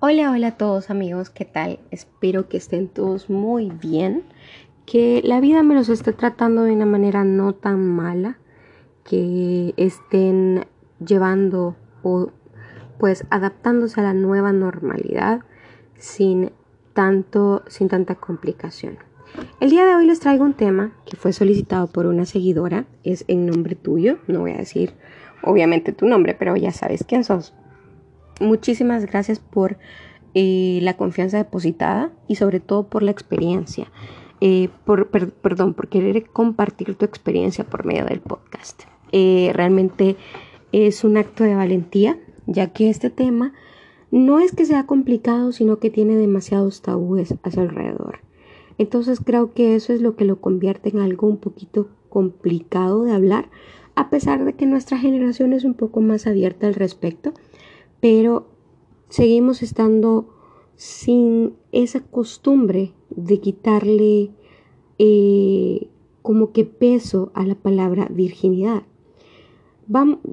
Hola, hola a todos amigos, ¿qué tal? Espero que estén todos muy bien, que la vida me los esté tratando de una manera no tan mala, que estén llevando o pues adaptándose a la nueva normalidad sin tanto sin tanta complicación. El día de hoy les traigo un tema que fue solicitado por una seguidora, es en nombre tuyo, no voy a decir obviamente tu nombre, pero ya sabes quién sos muchísimas gracias por eh, la confianza depositada y sobre todo por la experiencia. Eh, por, perdón, por querer compartir tu experiencia por medio del podcast. Eh, realmente es un acto de valentía, ya que este tema no es que sea complicado, sino que tiene demasiados tabúes a su alrededor. Entonces creo que eso es lo que lo convierte en algo un poquito complicado de hablar, a pesar de que nuestra generación es un poco más abierta al respecto pero seguimos estando sin esa costumbre de quitarle eh, como que peso a la palabra virginidad.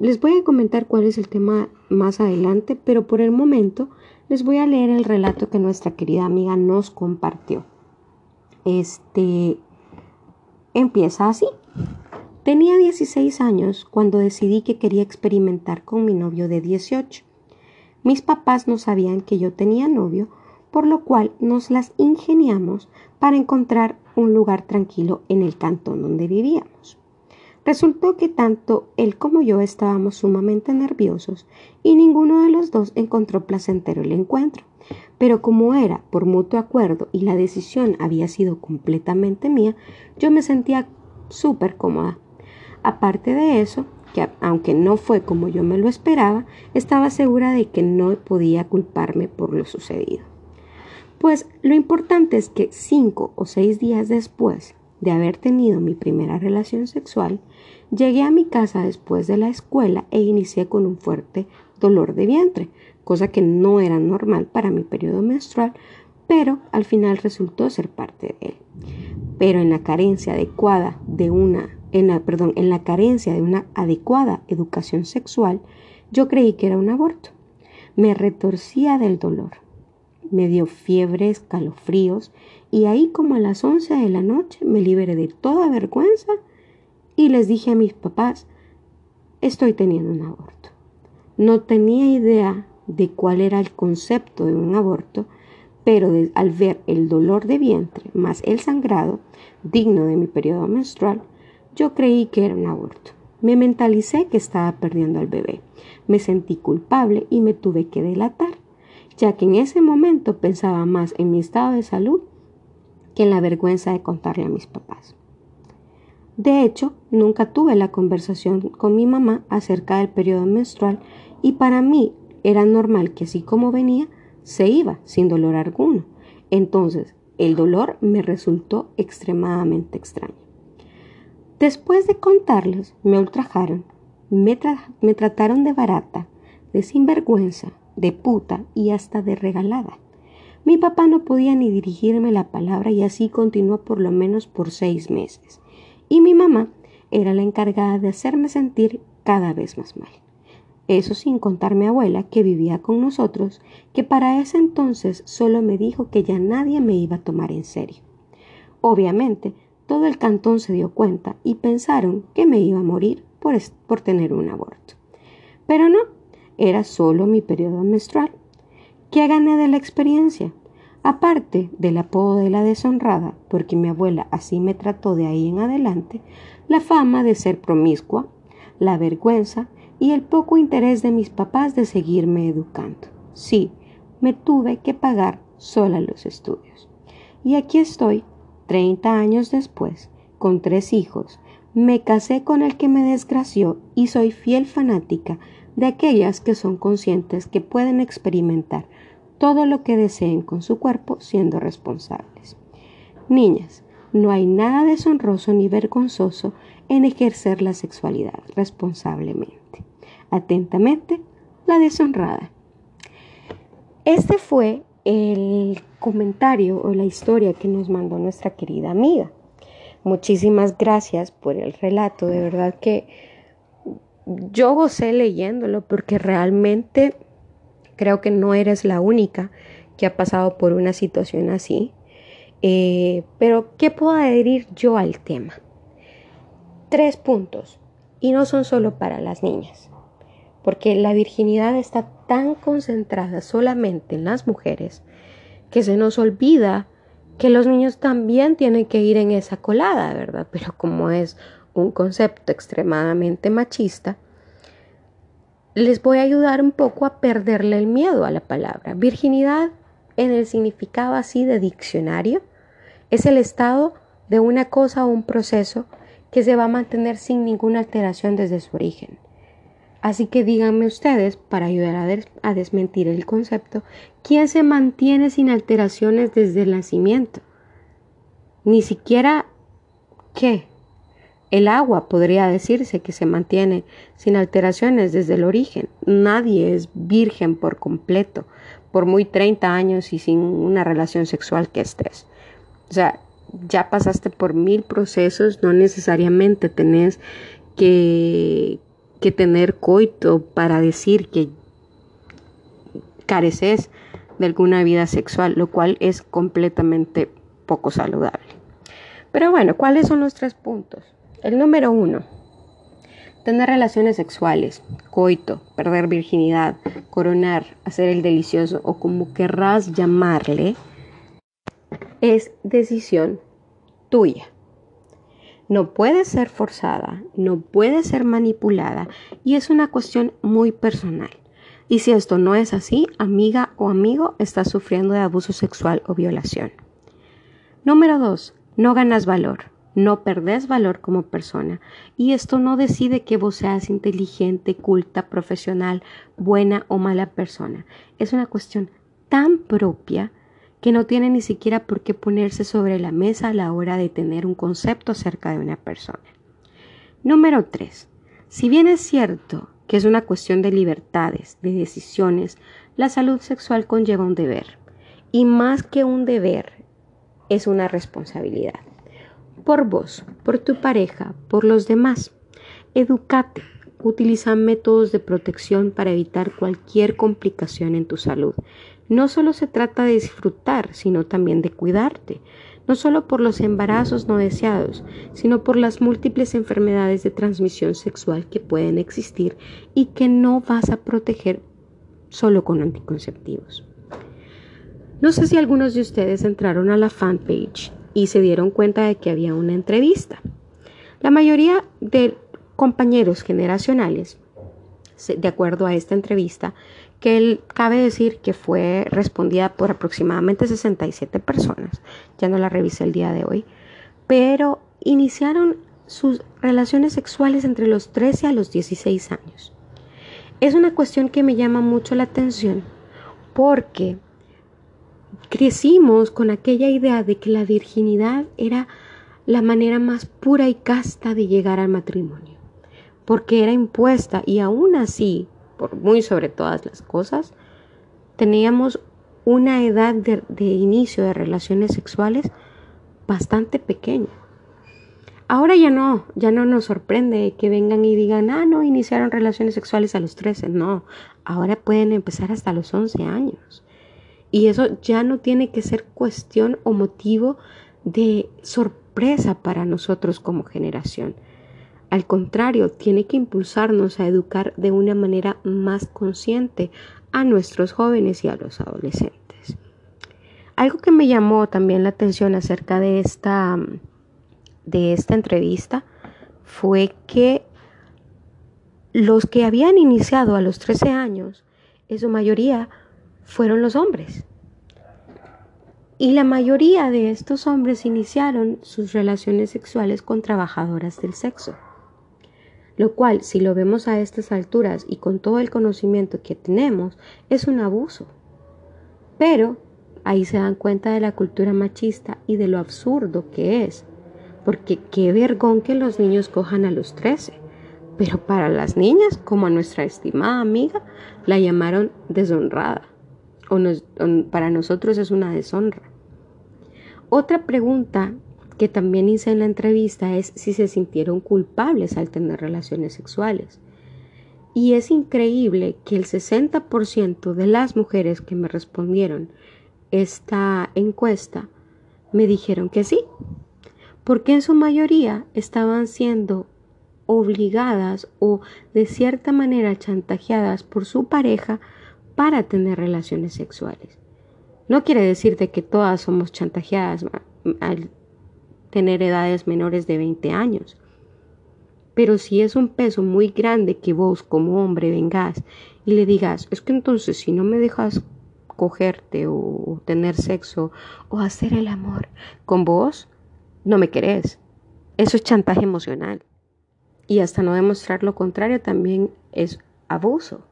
les voy a comentar cuál es el tema más adelante, pero por el momento les voy a leer el relato que nuestra querida amiga nos compartió. Este empieza así. Tenía 16 años cuando decidí que quería experimentar con mi novio de 18. Mis papás no sabían que yo tenía novio, por lo cual nos las ingeniamos para encontrar un lugar tranquilo en el cantón donde vivíamos. Resultó que tanto él como yo estábamos sumamente nerviosos y ninguno de los dos encontró placentero el encuentro. Pero como era por mutuo acuerdo y la decisión había sido completamente mía, yo me sentía súper cómoda. Aparte de eso, aunque no fue como yo me lo esperaba, estaba segura de que no podía culparme por lo sucedido. Pues lo importante es que cinco o seis días después de haber tenido mi primera relación sexual, llegué a mi casa después de la escuela e inicié con un fuerte dolor de vientre, cosa que no era normal para mi periodo menstrual, pero al final resultó ser parte de él. Pero en la carencia adecuada de una en la, perdón, en la carencia de una adecuada educación sexual, yo creí que era un aborto. Me retorcía del dolor. Me dio fiebre, escalofríos y ahí como a las 11 de la noche me liberé de toda vergüenza y les dije a mis papás, estoy teniendo un aborto. No tenía idea de cuál era el concepto de un aborto, pero al ver el dolor de vientre más el sangrado digno de mi periodo menstrual, yo creí que era un aborto. Me mentalicé que estaba perdiendo al bebé. Me sentí culpable y me tuve que delatar, ya que en ese momento pensaba más en mi estado de salud que en la vergüenza de contarle a mis papás. De hecho, nunca tuve la conversación con mi mamá acerca del periodo menstrual y para mí era normal que así como venía, se iba sin dolor alguno. Entonces, el dolor me resultó extremadamente extraño. Después de contarles, me ultrajaron, me, me trataron de barata, de sinvergüenza, de puta y hasta de regalada. Mi papá no podía ni dirigirme la palabra y así continuó por lo menos por seis meses. Y mi mamá era la encargada de hacerme sentir cada vez más mal. Eso sin contar mi abuela que vivía con nosotros, que para ese entonces solo me dijo que ya nadie me iba a tomar en serio. Obviamente, todo el cantón se dio cuenta y pensaron que me iba a morir por, por tener un aborto. Pero no, era solo mi periodo menstrual. ¿Qué gané de la experiencia? Aparte del apodo de la deshonrada, porque mi abuela así me trató de ahí en adelante, la fama de ser promiscua, la vergüenza y el poco interés de mis papás de seguirme educando. Sí, me tuve que pagar sola los estudios. Y aquí estoy Treinta años después, con tres hijos, me casé con el que me desgració y soy fiel fanática de aquellas que son conscientes que pueden experimentar todo lo que deseen con su cuerpo siendo responsables. Niñas, no hay nada deshonroso ni vergonzoso en ejercer la sexualidad responsablemente. Atentamente, la deshonrada. Este fue el comentario o la historia que nos mandó nuestra querida amiga. muchísimas gracias por el relato. De verdad que yo gocé leyéndolo porque realmente creo que no eres la única que ha pasado por una situación así. Eh, pero, ¿qué puedo adherir yo al tema? Tres puntos. Y no son solo para las niñas. Porque la virginidad está tan concentrada solamente en las mujeres que se nos olvida que los niños también tienen que ir en esa colada, ¿verdad? Pero como es un concepto extremadamente machista, les voy a ayudar un poco a perderle el miedo a la palabra. Virginidad, en el significado así de diccionario, es el estado de una cosa o un proceso que se va a mantener sin ninguna alteración desde su origen. Así que díganme ustedes, para ayudar a, desmentir el concepto, ¿quién se mantiene sin alteraciones desde el nacimiento? Ni siquiera qué. El agua podría decirse que se mantiene sin alteraciones desde el origen. Nadie es virgen por completo, por muy 30 años y sin una relación sexual que estés. O sea, ya pasaste por mil procesos, no necesariamente tenés que, que tener coito para decir que careces de alguna vida sexual, lo cual es completamente poco saludable. Pero bueno, ¿cuáles son los tres puntos? El número uno, tener relaciones sexuales, coito, perder virginidad, coronar, hacer el delicioso o como querrás llamarle, es decisión tuya. No puede ser forzada, no puede ser manipulada y es una cuestión muy personal. Y si esto no es así, amiga o amigo, estás sufriendo de abuso sexual o violación. Número 2. No ganas valor, no perdés valor como persona. Y esto no decide que vos seas inteligente, culta, profesional, buena o mala persona. Es una cuestión tan propia que no tiene ni siquiera por qué ponerse sobre la mesa a la hora de tener un concepto acerca de una persona. Número 3. Si bien es cierto que es una cuestión de libertades, de decisiones, la salud sexual conlleva un deber. Y más que un deber, es una responsabilidad. Por vos, por tu pareja, por los demás. Educate, utiliza métodos de protección para evitar cualquier complicación en tu salud. No solo se trata de disfrutar, sino también de cuidarte, no solo por los embarazos no deseados, sino por las múltiples enfermedades de transmisión sexual que pueden existir y que no vas a proteger solo con anticonceptivos. No sé si algunos de ustedes entraron a la fanpage y se dieron cuenta de que había una entrevista. La mayoría de compañeros generacionales, de acuerdo a esta entrevista, que él, cabe decir que fue respondida por aproximadamente 67 personas, ya no la revisé el día de hoy, pero iniciaron sus relaciones sexuales entre los 13 a los 16 años. Es una cuestión que me llama mucho la atención porque crecimos con aquella idea de que la virginidad era la manera más pura y casta de llegar al matrimonio, porque era impuesta y aún así por muy sobre todas las cosas, teníamos una edad de, inicio de relaciones sexuales bastante pequeña. Ahora ya no, ya no nos sorprende que vengan y digan, ah, no, iniciaron relaciones sexuales a los 13. No, ahora pueden empezar hasta los 11 años. Y eso ya no tiene que ser cuestión o motivo de sorpresa para nosotros como generación. Al contrario, tiene que impulsarnos a educar de una manera más consciente a nuestros jóvenes y a los adolescentes. Algo que me llamó también la atención acerca de esta, de esta entrevista fue que los que habían iniciado a los 13 años, en su mayoría, fueron los hombres. Y la mayoría de estos hombres iniciaron sus relaciones sexuales con trabajadoras del sexo lo cual, si lo vemos a estas alturas y con todo el conocimiento que tenemos, es un abuso. Pero ahí se dan cuenta de la cultura machista y de lo absurdo que es, porque qué vergón que los niños cojan a los 13. Pero para las niñas, como a nuestra estimada amiga, la llamaron deshonrada. O, para nosotros es una deshonra. Otra pregunta que también hice en la entrevista es si se sintieron culpables al tener relaciones sexuales. Y es increíble que el 60% de las mujeres que me respondieron esta encuesta me dijeron que sí, porque en su mayoría estaban siendo obligadas o de cierta manera chantajeadas por su pareja para tener relaciones sexuales. No quiere decir de que todas somos chantajeadas al tener edades menores de 20 años. Pero si es un peso muy grande que vos como hombre vengas y le digas, es que entonces si no me dejas cogerte o tener sexo o hacer el amor con vos, no me querés. Eso es chantaje emocional. Y hasta no demostrar lo contrario también es abuso.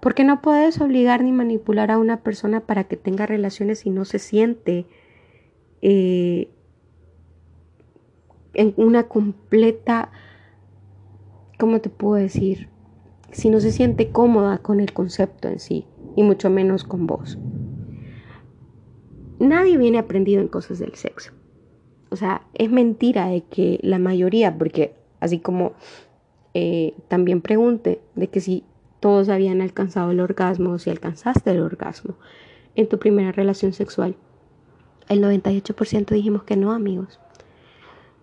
Porque no puedes obligar ni manipular a una persona para que tenga relaciones si no se siente eh, en una completa, ¿cómo te puedo decir? Si no se siente cómoda con el concepto en sí, y mucho menos con vos. Nadie viene aprendido en cosas del sexo. O sea, es mentira de que la mayoría, porque así como eh, también pregunte de que si todos habían alcanzado el orgasmo o si alcanzaste el orgasmo en tu primera relación sexual, el 98% dijimos que no, amigos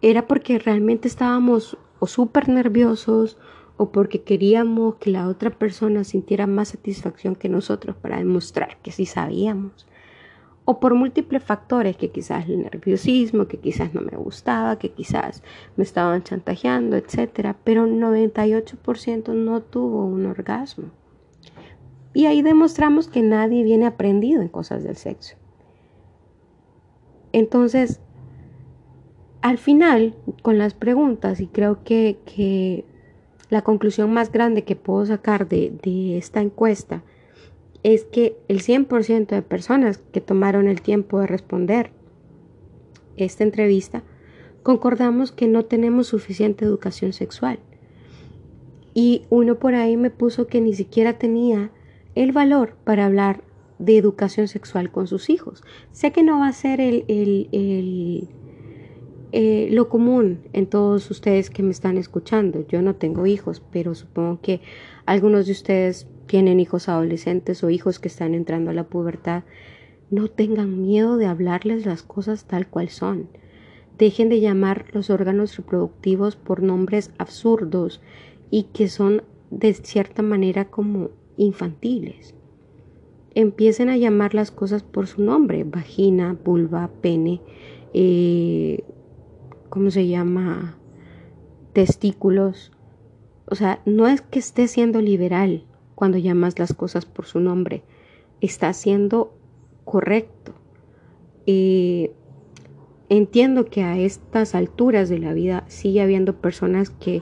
era porque realmente estábamos o súper nerviosos o porque queríamos que la otra persona sintiera más satisfacción que nosotros para demostrar que sí sabíamos. O por múltiples factores, que quizás el nerviosismo, que quizás no me gustaba, que quizás me estaban chantajeando, etc. Pero 98% no tuvo un orgasmo. Y ahí demostramos que nadie viene aprendido en cosas del sexo. Entonces, al final, con las preguntas, y creo que, la conclusión más grande que puedo sacar de, de esta encuesta es que el 100% de personas que tomaron el tiempo de responder esta entrevista concordamos que no tenemos suficiente educación sexual. Y uno por ahí me puso que ni siquiera tenía el valor para hablar de educación sexual con sus hijos. Sé que no va a ser el, el eh, lo común en todos ustedes que me están escuchando. Yo no tengo hijos, pero supongo que algunos de ustedes tienen hijos adolescentes o hijos que están entrando a la pubertad. No tengan miedo de hablarles las cosas tal cual son. Dejen de llamar los órganos reproductivos por nombres absurdos y que son de cierta manera como infantiles. Empiecen a llamar las cosas por su nombre, vagina, vulva, pene, eh, ¿cómo se llama? testículos. O sea, no es que esté siendo liberal cuando llamas las cosas por su nombre, está siendo correcto. Eh, entiendo que a estas alturas de la vida sigue habiendo personas que,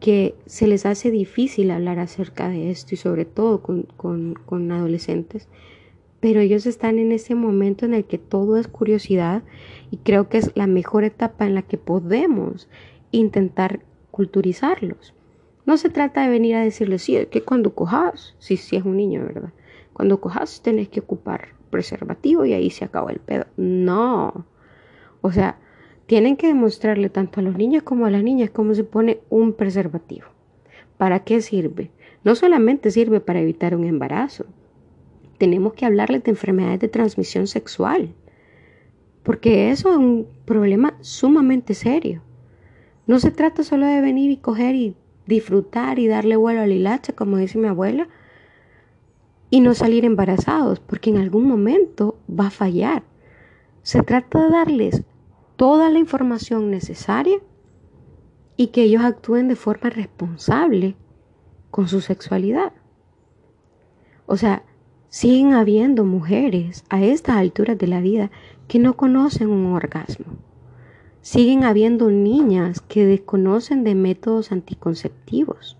que se les hace difícil hablar acerca de esto y sobre todo con, con, con adolescentes pero ellos están en ese momento en el que todo es curiosidad y creo que es la mejor etapa en la que podemos intentar culturizarlos. No se trata de venir a decirles, sí, que cuando cojas, sí, sí es un niño, ¿verdad? Cuando cojas tenés que ocupar preservativo y ahí se acaba el pedo. No. O sea, tienen que demostrarle tanto a los niños como a las niñas cómo se pone un preservativo. ¿Para qué sirve? No solamente sirve para evitar un embarazo, tenemos que hablarles de enfermedades de transmisión sexual, porque eso es un problema sumamente serio. No se trata solo de venir y coger y disfrutar y darle vuelo a la hilacha, como dice mi abuela, y no salir embarazados, porque en algún momento va a fallar. Se trata de darles toda la información necesaria y que ellos actúen de forma responsable con su sexualidad. O sea, Siguen habiendo mujeres a estas alturas de la vida que no conocen un orgasmo. Siguen habiendo niñas que desconocen de métodos anticonceptivos.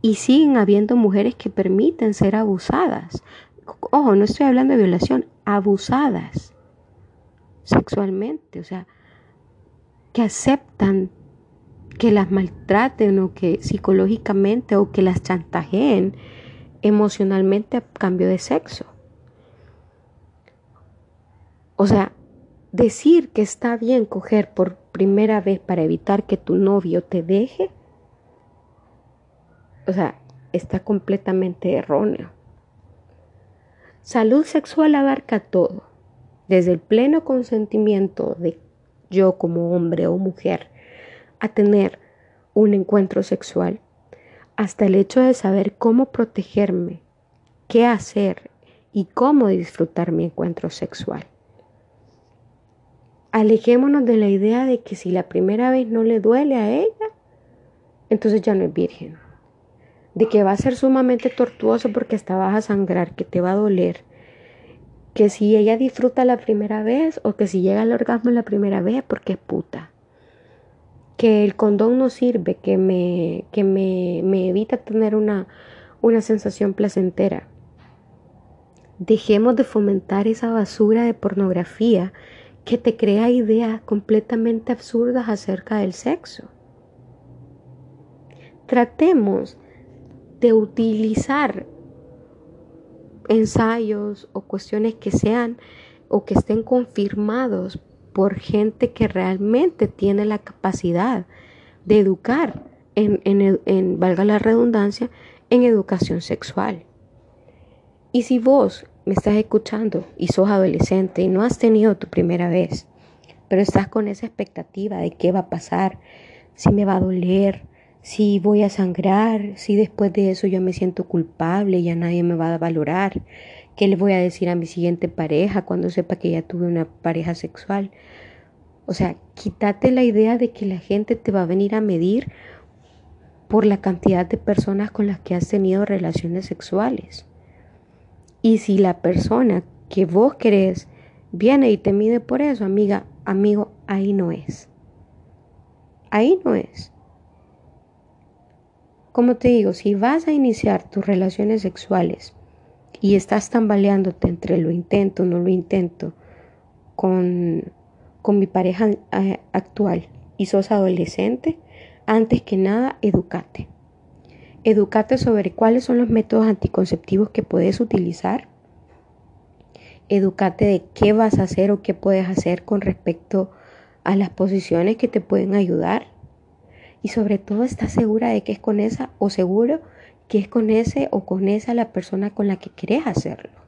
Y siguen habiendo mujeres que permiten ser abusadas. Ojo, no estoy hablando de violación, abusadas sexualmente. O sea, que aceptan que las maltraten o que psicológicamente o que las chantajeen emocionalmente a cambio de sexo. O sea, decir que está bien coger por primera vez para evitar que tu novio te deje, o sea, está completamente erróneo. Salud sexual abarca todo, desde el pleno consentimiento de yo como hombre o mujer a tener un encuentro sexual, hasta el hecho de saber cómo protegerme, qué hacer y cómo disfrutar mi encuentro sexual. Alejémonos de la idea de que si la primera vez no le duele a ella, entonces ya no es virgen de que va a ser sumamente tortuoso porque hasta vas a sangrar, que te va a doler, que si ella disfruta la primera vez o que si llega al orgasmo la primera vez porque es puta, que el condón no sirve, que me, que me, me evita tener una, una sensación placentera. Dejemos de fomentar esa basura de pornografía que te crea ideas completamente absurdas acerca del sexo. Tratemos de utilizar ensayos o cuestiones que sean o que estén confirmados por gente que realmente tiene la capacidad de educar en, en, valga la redundancia, en educación sexual. Y si vos me estás escuchando y sos adolescente y no has tenido tu primera vez, pero estás con esa expectativa de qué va a pasar, si me va a doler, si voy a sangrar, si después de eso yo me siento culpable, ya nadie me va a valorar, qué le voy a decir a mi siguiente pareja cuando sepa que ya tuve una pareja sexual. O sea, quítate la idea de que la gente te va a venir a medir por la cantidad de personas con las que has tenido relaciones sexuales. Y si la persona que vos querés viene y te mide por eso, amiga, amigo, ahí no es. Ahí no es. Como te digo, si vas a iniciar tus relaciones sexuales y estás tambaleándote entre lo intento, no lo intento, con, con mi pareja eh, actual y sos adolescente, antes que nada, educate. Educate sobre cuáles son los métodos anticonceptivos que puedes utilizar. Educate de qué vas a hacer o qué puedes hacer con respecto a las posiciones que te pueden ayudar y sobre todo estás segura de que es con esa o seguro que es con ese o con esa la persona con la que querés hacerlo.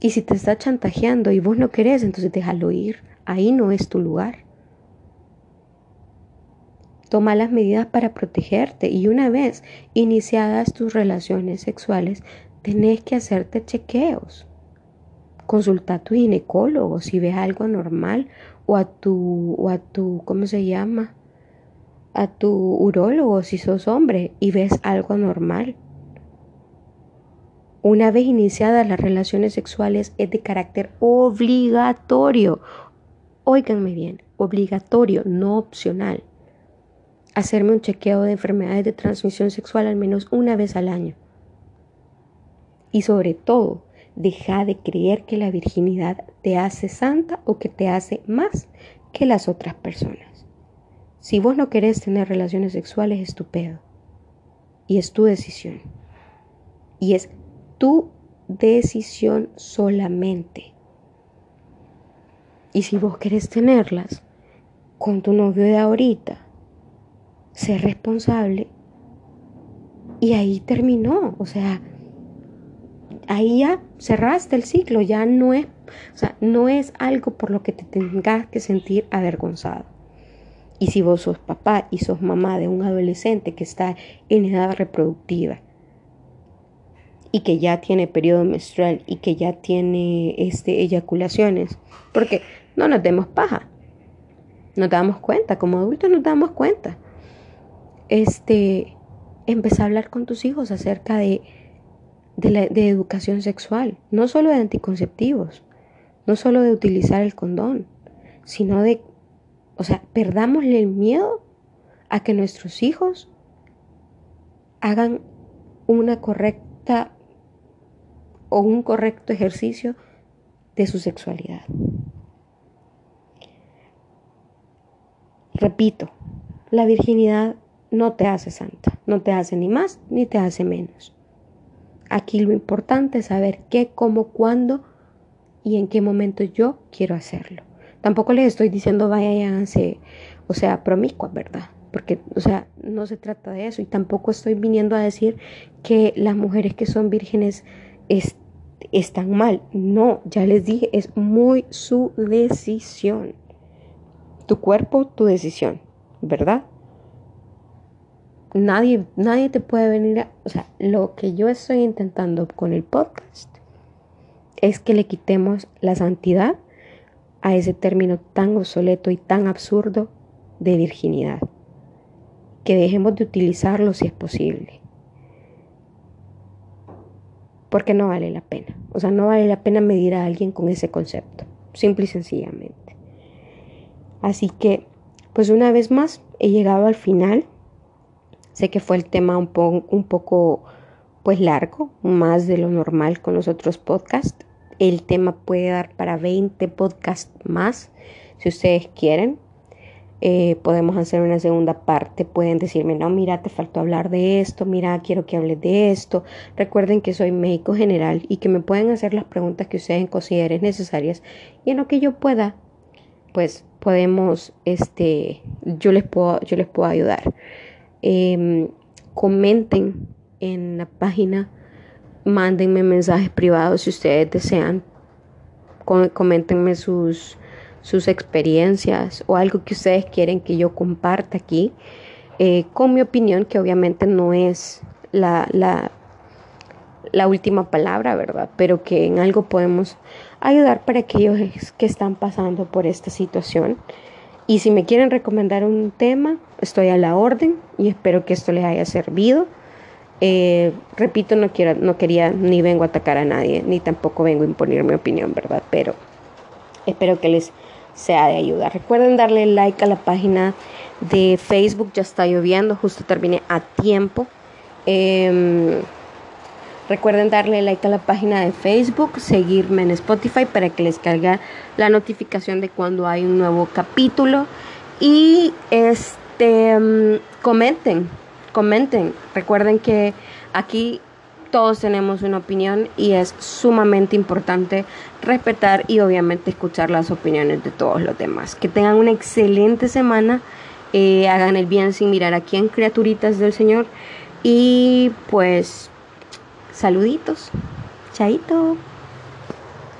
Y si te está chantajeando y vos no querés, entonces déjalo ir. Ahí no es tu lugar. Toma las medidas para protegerte y una vez iniciadas tus relaciones sexuales, tenés que hacerte chequeos. Consulta a tu ginecólogo si ves algo normal o a tu, o a tu, ¿cómo se llama? A tu urólogo si sos hombre y ves algo normal. Una vez iniciadas las relaciones sexuales es de carácter obligatorio. Óiganme bien, obligatorio, no opcional. Hacerme un chequeo de enfermedades de transmisión sexual al menos una vez al año. Y sobre todo, deja de creer que la virginidad te hace santa o que te hace más que las otras personas. Si vos no querés tener relaciones sexuales, es tu pedo. Y es tu decisión. Y es tu decisión solamente. Y si vos querés tenerlas con tu novio de ahorita, sé responsable. Y ahí terminó. O sea, ahí ya cerraste el ciclo. Ya no es, o sea, no es algo por lo que te tengas que sentir avergonzado. Y si vos sos papá y sos mamá de un adolescente que está en edad reproductiva y que ya tiene periodo menstrual y que ya tiene este, eyaculaciones, porque no nos demos paja, nos damos cuenta, como adultos nos damos cuenta. Este, empezar a hablar con tus hijos acerca de, de educación sexual, no solo de anticonceptivos, no solo de utilizar el condón, sino de o sea, perdámosle el miedo a que nuestros hijos hagan una correcta o un correcto ejercicio de su sexualidad. Repito, la virginidad no te hace santa, no te hace ni más ni te hace menos. Aquí lo importante es saber qué, cómo, cuándo y en qué momento yo quiero hacerlo. Tampoco les estoy diciendo váyanse, o sea, promiscuas, ¿verdad? Porque, o sea, no se trata de eso. Y tampoco estoy viniendo a decir que las mujeres que son vírgenes están mal. No, ya les dije, es muy su decisión. Tu cuerpo, tu decisión, ¿verdad? Nadie, nadie te puede venir a... O sea, lo que yo estoy intentando con el podcast es que le quitemos la santidad a ese término tan obsoleto y tan absurdo de virginidad. Que dejemos de utilizarlo si es posible. Porque no vale la pena. O sea, no vale la pena medir a alguien con ese concepto. Simple y sencillamente. Así que, pues una vez más, he llegado al final. Sé que fue el tema un, un poco pues largo, más de lo normal con los otros podcasts. El tema puede dar para 20 podcasts más, si ustedes quieren. Eh, podemos hacer una segunda parte. Pueden decirme, no, mira, te faltó hablar de esto, mira, quiero que hables de esto. Recuerden que soy médico general y que me pueden hacer las preguntas que ustedes consideren necesarias y en lo que yo pueda, pues podemos, este, yo les puedo, yo les puedo ayudar. Em, comenten en la página mándenme mensajes privados si ustedes desean. Coméntenme sus, sus experiencias o algo que ustedes quieren que yo comparta aquí eh, con mi opinión, que obviamente no es la, la, la última palabra, ¿verdad? Pero que en algo podemos ayudar para aquellos que están pasando por esta situación. Y si me quieren recomendar un tema, estoy a la orden y espero que esto les haya servido. Eh, repito, no, quiero, no quería ni vengo a atacar a nadie, ni tampoco vengo a imponer mi opinión, ¿verdad? Pero espero que les sea de ayuda. Recuerden darle like a la página de Facebook, ya está lloviendo, justo terminé a tiempo. Em, recuerden darle like a la página de Facebook, seguirme en Spotify para que les caiga la notificación de cuando hay un nuevo capítulo. Y este em, comenten, comenten. Recuerden que aquí todos tenemos una opinión y es sumamente importante respetar y obviamente escuchar las opiniones de todos los demás. Que tengan una excelente semana, eh, hagan el bien sin mirar a quién, criaturitas del Señor. Y pues, saluditos, chaito.